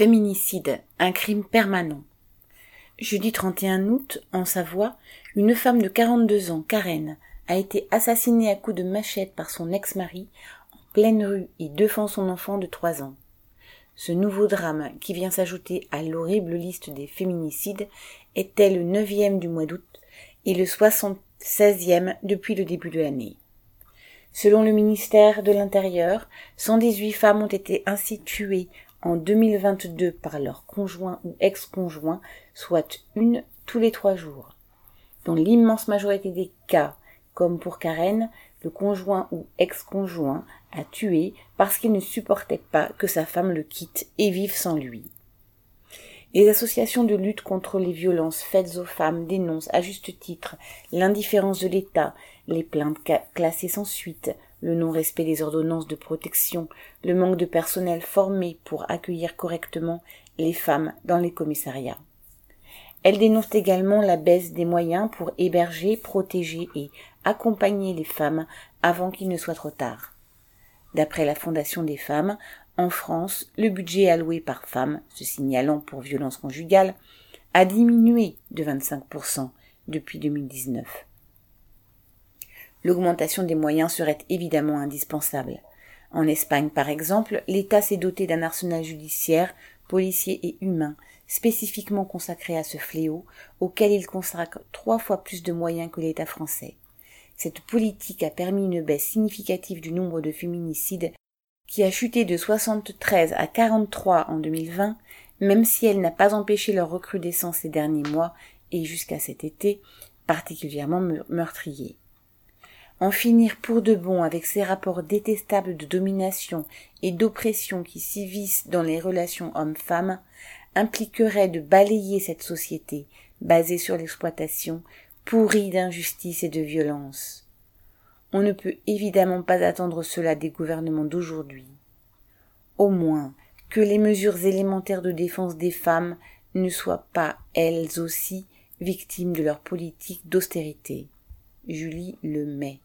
Féminicide, un crime permanent. Jeudi 31 août, en Savoie, une femme de 42 ans, Karen, a été assassinée à coups de machette par son ex-mari en pleine rue et devant son enfant de 3 ans. Ce nouveau drame, qui vient s'ajouter à l'horrible liste des féminicides, était le neuvième du mois d'août et le soixante-seizième depuis le début de l'année. Selon le ministère de l'Intérieur, 118 femmes ont été ainsi tuées en 2022 par leur conjoint ou ex-conjoint, soit une tous les trois jours. Dans l'immense majorité des cas, comme pour Karen, le conjoint ou ex-conjoint a tué parce qu'il ne supportait pas que sa femme le quitte et vive sans lui. Les associations de lutte contre les violences faites aux femmes dénoncent à juste titre l'indifférence de l'État, les plaintes classées sans suite, le non-respect des ordonnances de protection, le manque de personnel formé pour accueillir correctement les femmes dans les commissariats. Elles dénoncent également la baisse des moyens pour héberger, protéger et accompagner les femmes avant qu'il ne soit trop tard. D'après la Fondation des femmes, en France, le budget alloué par femme, se signalant pour violence conjugale, a diminué de 25% depuis 2019. L'augmentation des moyens serait évidemment indispensable. En Espagne, par exemple, l'État s'est doté d'un arsenal judiciaire, policier et humain spécifiquement consacré à ce fléau, auquel il consacre trois fois plus de moyens que l'État français. Cette politique a permis une baisse significative du nombre de féminicides qui a chuté de 73 à 43 en 2020, même si elle n'a pas empêché leur recrudescence ces derniers mois et jusqu'à cet été, particulièrement meurtrier. En finir pour de bon avec ces rapports détestables de domination et d'oppression qui s'y dans les relations hommes-femmes impliquerait de balayer cette société basée sur l'exploitation, pourrie d'injustice et de violence. On ne peut évidemment pas attendre cela des gouvernements d'aujourd'hui. Au moins, que les mesures élémentaires de défense des femmes ne soient pas, elles aussi, victimes de leur politique d'austérité. Julie Le Mai.